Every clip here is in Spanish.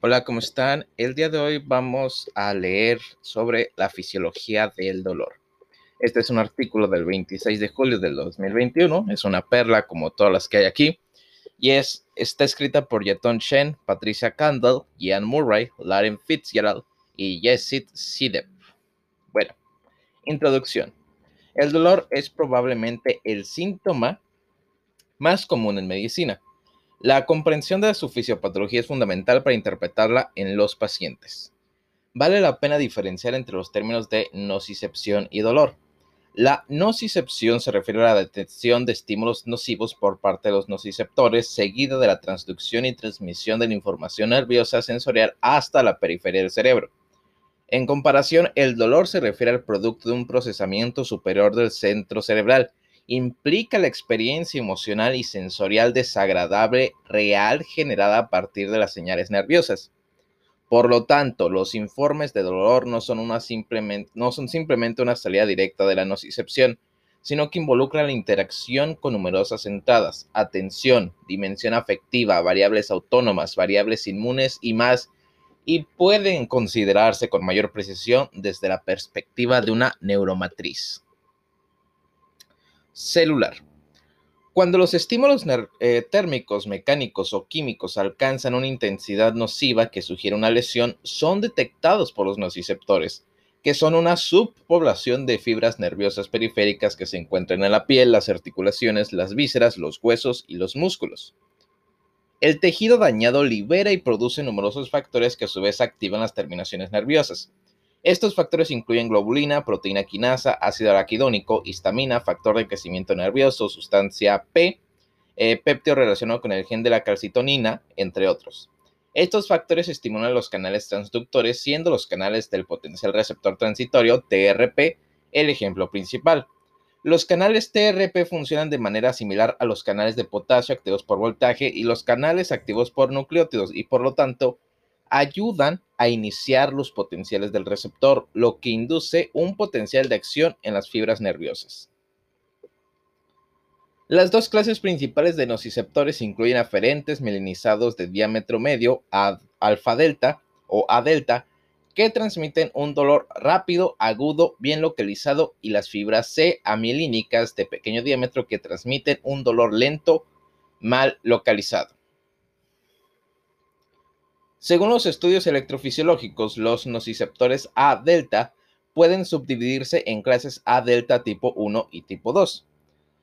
Hola, ¿cómo están? El día de hoy vamos a leer sobre la fisiología del dolor. Este es un artículo del 26 de julio del 2021, es una perla como todas las que hay aquí, y es, está escrita por Yeton Shen, Patricia Candle, Ian Murray, Lauren Fitzgerald y Jessit Sidep. Bueno, introducción. El dolor es probablemente el síntoma más común en medicina la comprensión de su fisiopatología es fundamental para interpretarla en los pacientes. Vale la pena diferenciar entre los términos de nocicepción y dolor. La nocicepción se refiere a la detección de estímulos nocivos por parte de los nociceptores, seguida de la transducción y transmisión de la información nerviosa sensorial hasta la periferia del cerebro. En comparación, el dolor se refiere al producto de un procesamiento superior del centro cerebral, implica la experiencia emocional y sensorial desagradable real generada a partir de las señales nerviosas. Por lo tanto, los informes de dolor no son, simplemente, simplemente una salida directa de la nocicepción, sino que involucran la interacción con numerosas entradas, atención, dimensión afectiva, variables autónomas, variables inmunes y más, y pueden considerarse con mayor precisión desde la perspectiva de una neuromatriz celular. Cuando los estímulos eh, térmicos, mecánicos o químicos alcanzan una intensidad nociva que sugiere una lesión, son detectados por los nociceptores, que son una subpoblación de fibras nerviosas periféricas que se encuentran en la piel, las articulaciones, las vísceras, los huesos y los músculos. El tejido dañado libera y produce numerosos factores que a su vez activan las terminaciones nerviosas. Estos factores incluyen globulina, proteína quinasa, ácido araquidónico, histamina, factor de crecimiento nervioso, sustancia P, eh, péptido relacionado con el gen de la calcitonina, entre otros. Estos factores estimulan los canales transductores, siendo los canales del potencial receptor transitorio, TRP, el ejemplo principal. Los canales TRP funcionan de manera similar a los canales de potasio activos por voltaje y los canales activos por nucleótidos y por lo tanto ayudan a iniciar los potenciales del receptor, lo que induce un potencial de acción en las fibras nerviosas. Las dos clases principales de nociceptores incluyen aferentes mielinizados de diámetro medio, alfa delta o A delta, que transmiten un dolor rápido, agudo, bien localizado, y las fibras C amielínicas de pequeño diámetro que transmiten un dolor lento, mal localizado. Según los estudios electrofisiológicos, los nociceptores A delta pueden subdividirse en clases A delta tipo 1 y tipo 2.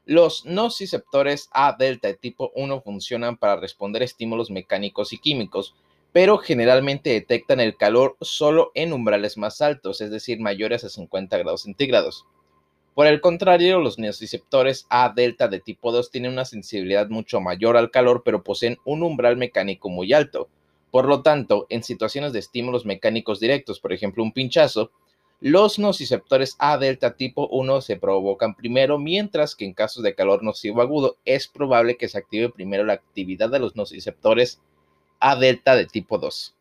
Los nociceptores A delta de tipo 1 funcionan para responder estímulos mecánicos y químicos, pero generalmente detectan el calor solo en umbrales más altos, es decir, mayores a 50 grados centígrados. Por el contrario, los nociceptores A delta de tipo 2 tienen una sensibilidad mucho mayor al calor, pero poseen un umbral mecánico muy alto. Por lo tanto, en situaciones de estímulos mecánicos directos, por ejemplo un pinchazo, los nociceptores A delta tipo 1 se provocan primero, mientras que en casos de calor nocivo agudo es probable que se active primero la actividad de los nociceptores A delta de tipo 2.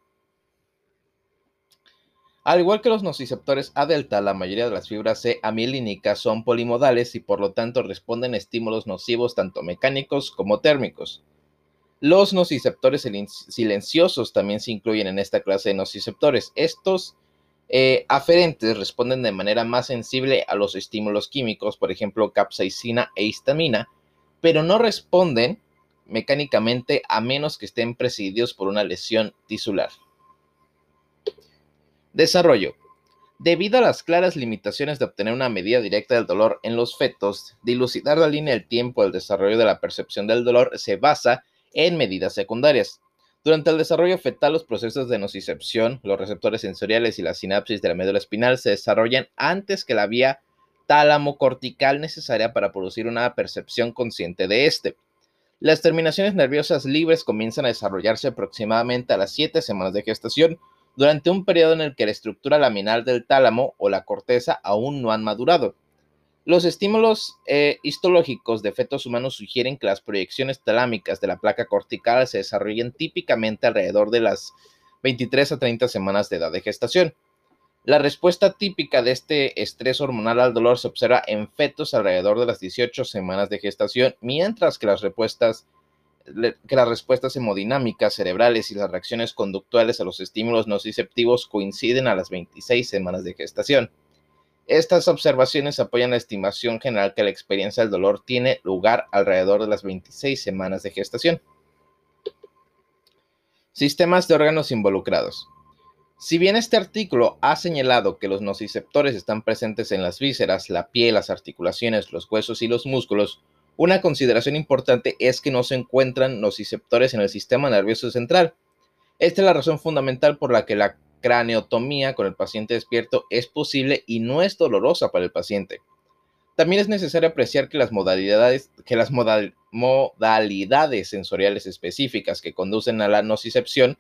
Al igual que los nociceptores A delta, la mayoría de las fibras C amielínicas son polimodales y por lo tanto responden a estímulos nocivos tanto mecánicos como térmicos. Los nociceptores silenciosos también se incluyen en esta clase de nociceptores. Estos eh, aferentes responden de manera más sensible a los estímulos químicos, por ejemplo, capsaicina e histamina, pero no responden mecánicamente a menos que estén presididos por una lesión tisular. Desarrollo. Debido a las claras limitaciones de obtener una medida directa del dolor en los fetos, dilucidar la línea del tiempo del desarrollo de la percepción del dolor se basa en medidas secundarias. Durante el desarrollo fetal, los procesos de nocicepción, los receptores sensoriales y la sinapsis de la médula espinal se desarrollan antes que la vía tálamo-cortical necesaria para producir una percepción consciente de este. Las terminaciones nerviosas libres comienzan a desarrollarse aproximadamente a las 7 semanas de gestación, durante un periodo en el que la estructura laminal del tálamo o la corteza aún no han madurado. Los estímulos eh, histológicos de fetos humanos sugieren que las proyecciones talámicas de la placa cortical se desarrollan típicamente alrededor de las 23 a 30 semanas de edad de gestación. La respuesta típica de este estrés hormonal al dolor se observa en fetos alrededor de las 18 semanas de gestación, mientras que las respuestas que las respuestas hemodinámicas cerebrales y las reacciones conductuales a los estímulos nociceptivos coinciden a las 26 semanas de gestación. Estas observaciones apoyan la estimación general que la experiencia del dolor tiene lugar alrededor de las 26 semanas de gestación. Sistemas de órganos involucrados. Si bien este artículo ha señalado que los nociceptores están presentes en las vísceras, la piel, las articulaciones, los huesos y los músculos, una consideración importante es que no se encuentran nociceptores en el sistema nervioso central. Esta es la razón fundamental por la que la craneotomía con el paciente despierto es posible y no es dolorosa para el paciente. También es necesario apreciar que las modalidades, sensoriales específicas que conducen a la nocicepción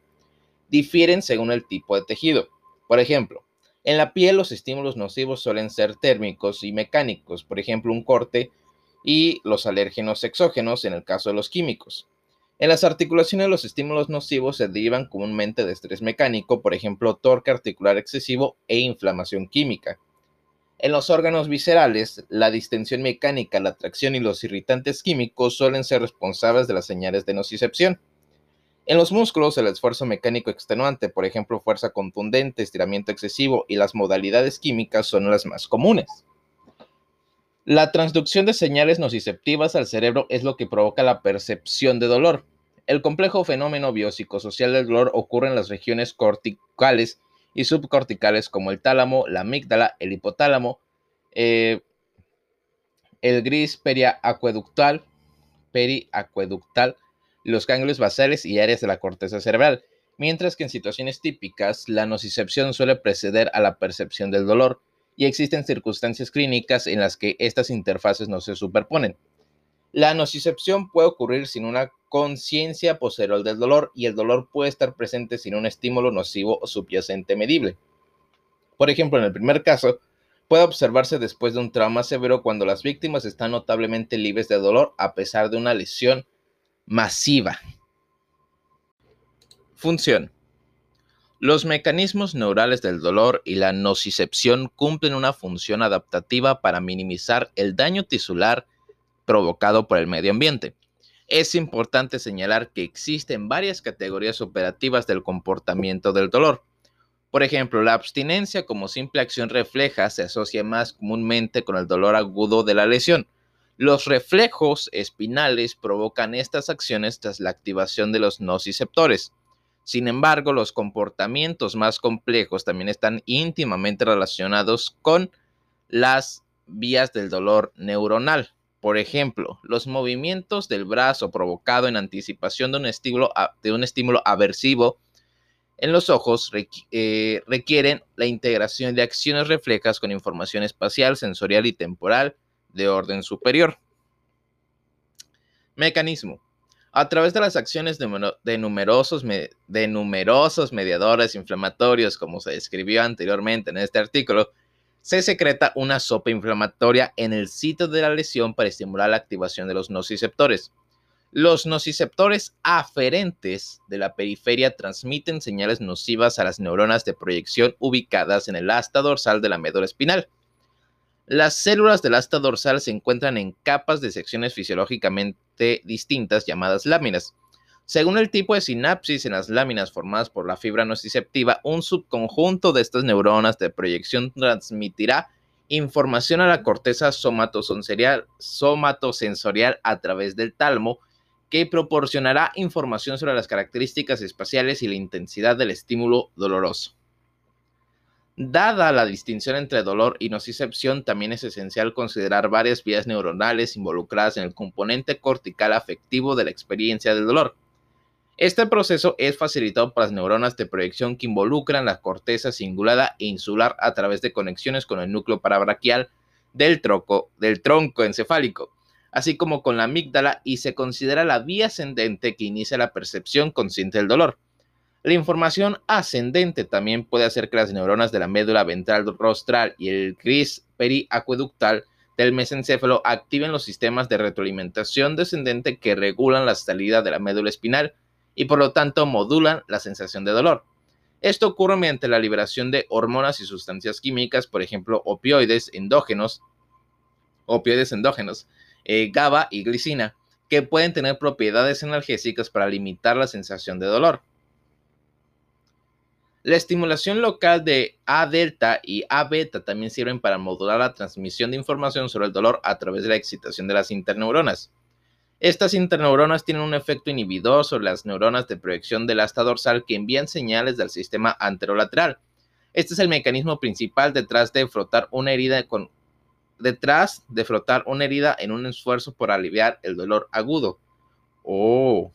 difieren según el tipo de tejido. Por ejemplo, en la piel los estímulos nocivos suelen ser térmicos y mecánicos, por ejemplo, un corte y los alérgenos exógenos en el caso de los químicos. En las articulaciones los estímulos nocivos se derivan comúnmente de estrés mecánico, por ejemplo, torque articular excesivo e inflamación química. En los órganos viscerales, la distensión mecánica, la tracción y los irritantes químicos suelen ser responsables de las señales de nocicepción. En los músculos, el esfuerzo mecánico extenuante, por ejemplo, fuerza contundente, estiramiento excesivo y las modalidades químicas son las más comunes. La transducción de señales nociceptivas al cerebro es lo que provoca la percepción de dolor. El complejo fenómeno biopsicosocial del dolor ocurre en las regiones corticales y subcorticales como el tálamo, la amígdala, el hipotálamo, eh, el gris periacueductal, periacueductal, los ganglios basales y áreas de la corteza cerebral, mientras que en situaciones típicas la nocicepción suele preceder a la percepción del dolor y existen circunstancias clínicas en las que estas interfaces no se superponen. La nocicepción puede ocurrir sin una conciencia posterior del dolor y el dolor puede estar presente sin un estímulo nocivo o subyacente medible. Por ejemplo, en el primer caso, puede observarse después de un trauma severo cuando las víctimas están notablemente libres de dolor a pesar de una lesión masiva. Función. Los mecanismos neurales del dolor y la nocicepción cumplen una función adaptativa para minimizar el daño tisular provocado por el medio ambiente. Es importante señalar que existen varias categorías operativas del comportamiento del dolor. Por ejemplo, la abstinencia como simple acción refleja se asocia más comúnmente con el dolor agudo de la lesión. Los reflejos espinales provocan estas acciones tras la activación de los nociceptores. Sin embargo, los comportamientos más complejos también están íntimamente relacionados con las vías del dolor neuronal. Por ejemplo, los movimientos del brazo provocado en anticipación de un estímulo, aversivo en los ojos eh, requieren la integración de acciones reflejas con información espacial, sensorial y temporal de orden superior. Mecanismo. A través de las acciones de, de numerosos mediadores inflamatorios, como se describió anteriormente en este artículo, se secreta una sopa inflamatoria en el sitio de la lesión para estimular la activación de los nociceptores. Los nociceptores aferentes de la periferia transmiten señales nocivas a las neuronas de proyección ubicadas en el asta dorsal de la médula espinal. Las células del asta dorsal se encuentran en capas de secciones fisiológicamente distintas llamadas láminas. Según el tipo de sinapsis en las láminas formadas por la fibra nociceptiva, un subconjunto de estas neuronas de proyección transmitirá información a la corteza somatosensorial, somatosensorial a través del talmo, que proporcionará información sobre las características espaciales y la intensidad del estímulo doloroso. Dada la distinción entre dolor y nocicepción, también es esencial considerar varias vías neuronales involucradas en el componente cortical afectivo de la experiencia del dolor. Este proceso es facilitado por las neuronas de proyección que involucran la corteza cingulada e insular a través de conexiones con el núcleo parabraquial del, tronco encefálico, así como con la amígdala y se considera la vía ascendente que inicia la percepción consciente del dolor. La información ascendente también puede hacer que las neuronas de la médula ventral rostral y el gris periacueductal del mesencéfalo activen los sistemas de retroalimentación descendente que regulan la salida de la médula espinal y por lo tanto modulan la sensación de dolor. Esto ocurre mediante la liberación de hormonas y sustancias químicas, por ejemplo, opioides endógenos, opioides endógenos, eh, GABA y glicina, que pueden tener propiedades analgésicas para limitar la sensación de dolor. La estimulación local de A delta y A beta también sirven para modular la transmisión de información sobre el dolor a través de la excitación de las interneuronas. Estas interneuronas tienen un efecto inhibidor sobre las neuronas de proyección del asta dorsal que envían señales del sistema anterolateral. Este es el mecanismo principal detrás de frotar una herida detrás de frotar una herida en un esfuerzo por aliviar el dolor agudo. Oh.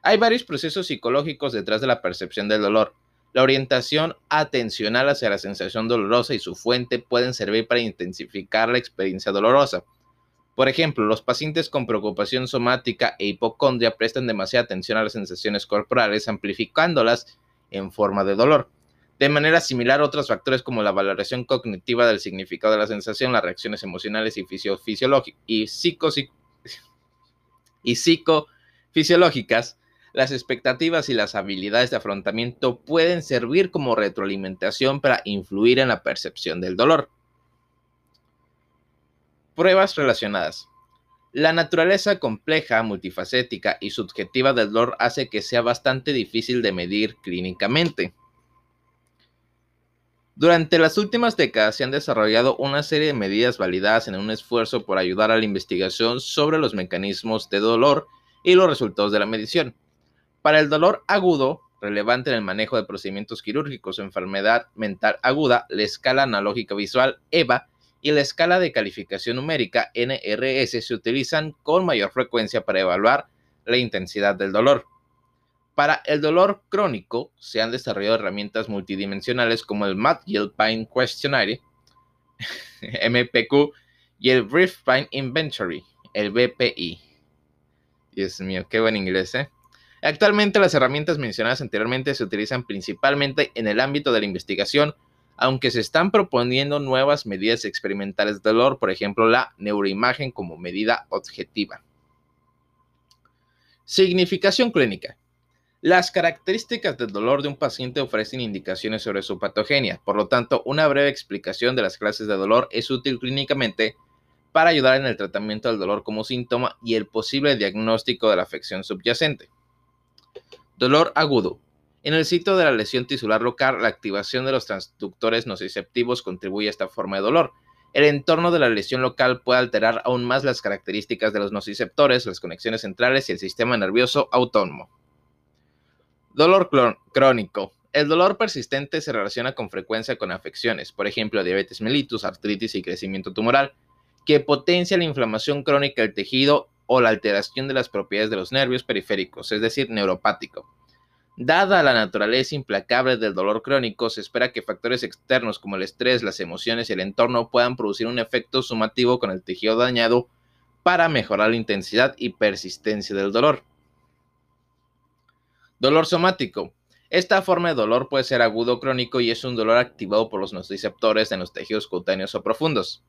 Hay varios procesos psicológicos detrás de la percepción del dolor. La orientación atencional hacia la sensación dolorosa y su fuente pueden servir para intensificar la experiencia dolorosa. Por ejemplo, los pacientes con preocupación somática e hipocondria prestan demasiada atención a las sensaciones corporales, amplificándolas en forma de dolor. De manera similar, otros factores como la valoración cognitiva del significado de la sensación, las reacciones emocionales y, y, y psicofisiológicas las expectativas y las habilidades de afrontamiento pueden servir como retroalimentación para influir en la percepción del dolor. Pruebas relacionadas. La naturaleza compleja, multifacética y subjetiva del dolor hace que sea bastante difícil de medir clínicamente. Durante las últimas décadas se han desarrollado una serie de medidas validadas en un esfuerzo por ayudar a la investigación sobre los mecanismos de dolor y los resultados de la medición. Para el dolor agudo, relevante en el manejo de procedimientos quirúrgicos o enfermedad mental aguda, la escala analógica visual EVA y la escala de calificación numérica NRS se utilizan con mayor frecuencia para evaluar la intensidad del dolor. Para el dolor crónico se han desarrollado herramientas multidimensionales como el Mad Pain Questionnaire, MPQ, y el Brief Pain Inventory, el BPI. Dios mío, qué buen inglés, ¿eh? Actualmente las herramientas mencionadas anteriormente se utilizan principalmente en el ámbito de la investigación, aunque se están proponiendo nuevas medidas experimentales de dolor, por ejemplo la neuroimagen como medida objetiva. Significación clínica. Las características del dolor de un paciente ofrecen indicaciones sobre su patogenia, por lo tanto, una breve explicación de las clases de dolor es útil clínicamente para ayudar en el tratamiento del dolor como síntoma y el posible diagnóstico de la afección subyacente. Dolor agudo. En el sitio de la lesión tisular local, la activación de los transductores nociceptivos contribuye a esta forma de dolor. El entorno de la lesión local puede alterar aún más las características de los nociceptores, las conexiones centrales y el sistema nervioso autónomo. Dolor crónico. El dolor persistente se relaciona con frecuencia con afecciones, por ejemplo, diabetes mellitus, artritis y crecimiento tumoral, que potencia la inflamación crónica del tejido o la alteración de las propiedades de los nervios periféricos, es decir, neuropático. Dada la naturaleza implacable del dolor crónico, se espera que factores externos como el estrés, las emociones y el entorno puedan producir un efecto sumativo con el tejido dañado para mejorar la intensidad y persistencia del dolor. Dolor somático. Esta forma de dolor puede ser agudo crónico y es un dolor activado por los nociceptores en los tejidos cutáneos o profundos.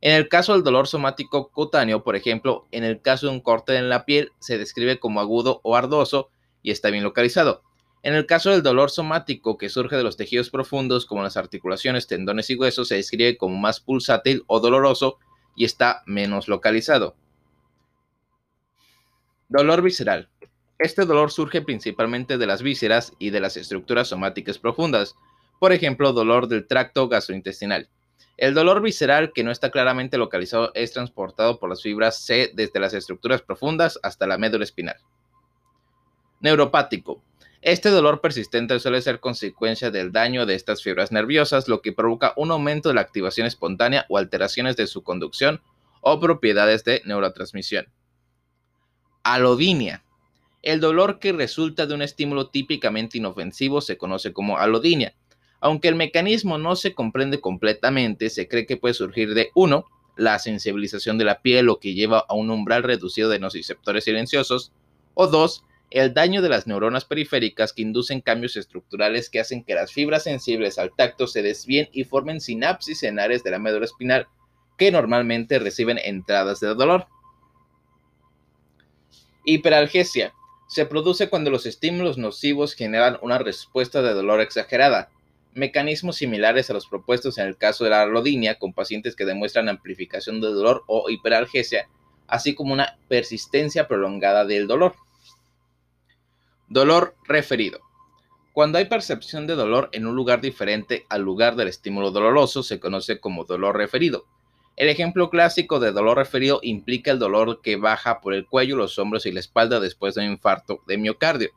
En el caso del dolor somático cutáneo, por ejemplo, en el caso de un corte en la piel, se describe como agudo o ardoso y está bien localizado. En el caso del dolor somático que surge de los tejidos profundos, como las articulaciones, tendones y huesos, se describe como más pulsátil o doloroso y está menos localizado. Dolor visceral. Este dolor surge principalmente de las vísceras y de las estructuras somáticas profundas, por ejemplo, dolor del tracto gastrointestinal. El dolor visceral que no está claramente localizado es transportado por las fibras C desde las estructuras profundas hasta la médula espinal. Neuropático. Este dolor persistente suele ser consecuencia del daño de estas fibras nerviosas, lo que provoca un aumento de la activación espontánea o alteraciones de su conducción o propiedades de neurotransmisión. Alodinia. El dolor que resulta de un estímulo típicamente inofensivo se conoce como alodinia aunque el mecanismo no se comprende completamente, se cree que puede surgir de 1. La sensibilización de la piel, lo que lleva a un umbral reducido de nociceptores silenciosos, o 2. El daño de las neuronas periféricas que inducen cambios estructurales que hacen que las fibras sensibles al tacto se desvíen y formen sinapsis en áreas de la médula espinal que normalmente reciben entradas de dolor. Hiperalgesia. Se produce cuando los estímulos nocivos generan una respuesta de dolor exagerada, mecanismos similares a los propuestos en el caso de la rodinia con pacientes que demuestran amplificación de dolor o hiperalgesia así como una persistencia prolongada del dolor. Dolor referido. Cuando hay percepción de dolor en un lugar diferente al lugar del estímulo doloroso, se conoce como dolor referido. El ejemplo clásico de dolor referido implica el dolor que baja por el cuello, los hombros y la espalda después de un infarto de miocardio.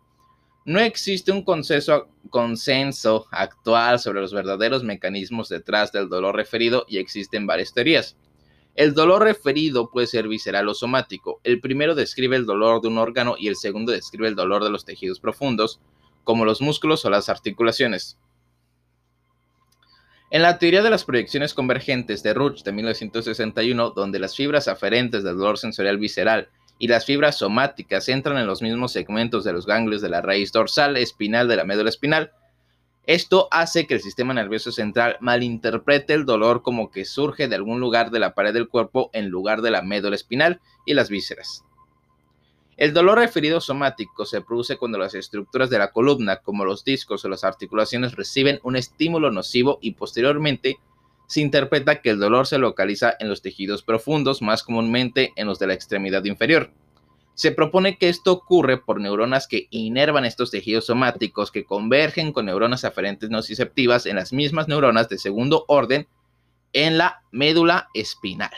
No existe un consenso, actual sobre los verdaderos mecanismos detrás del dolor referido y existen varias teorías. El dolor referido puede ser visceral o somático. El primero describe el dolor de un órgano y el segundo describe el dolor de los tejidos profundos, como los músculos o las articulaciones. En la teoría de las proyecciones convergentes de Ruch de 1961, donde las fibras aferentes del dolor sensorial visceral y las fibras somáticas entran en los mismos segmentos de los ganglios de la raíz dorsal espinal de la médula espinal, esto hace que el sistema nervioso central malinterprete el dolor como que surge de algún lugar de la pared del cuerpo en lugar de la médula espinal y las vísceras. El dolor referido somático se produce cuando las estructuras de la columna, como los discos o las articulaciones, reciben un estímulo nocivo y posteriormente se interpreta que el dolor se localiza en los tejidos profundos, más comúnmente en los de la extremidad inferior. Se propone que esto ocurre por neuronas que inervan estos tejidos somáticos que convergen con neuronas aferentes nociceptivas en las mismas neuronas de segundo orden en la médula espinal.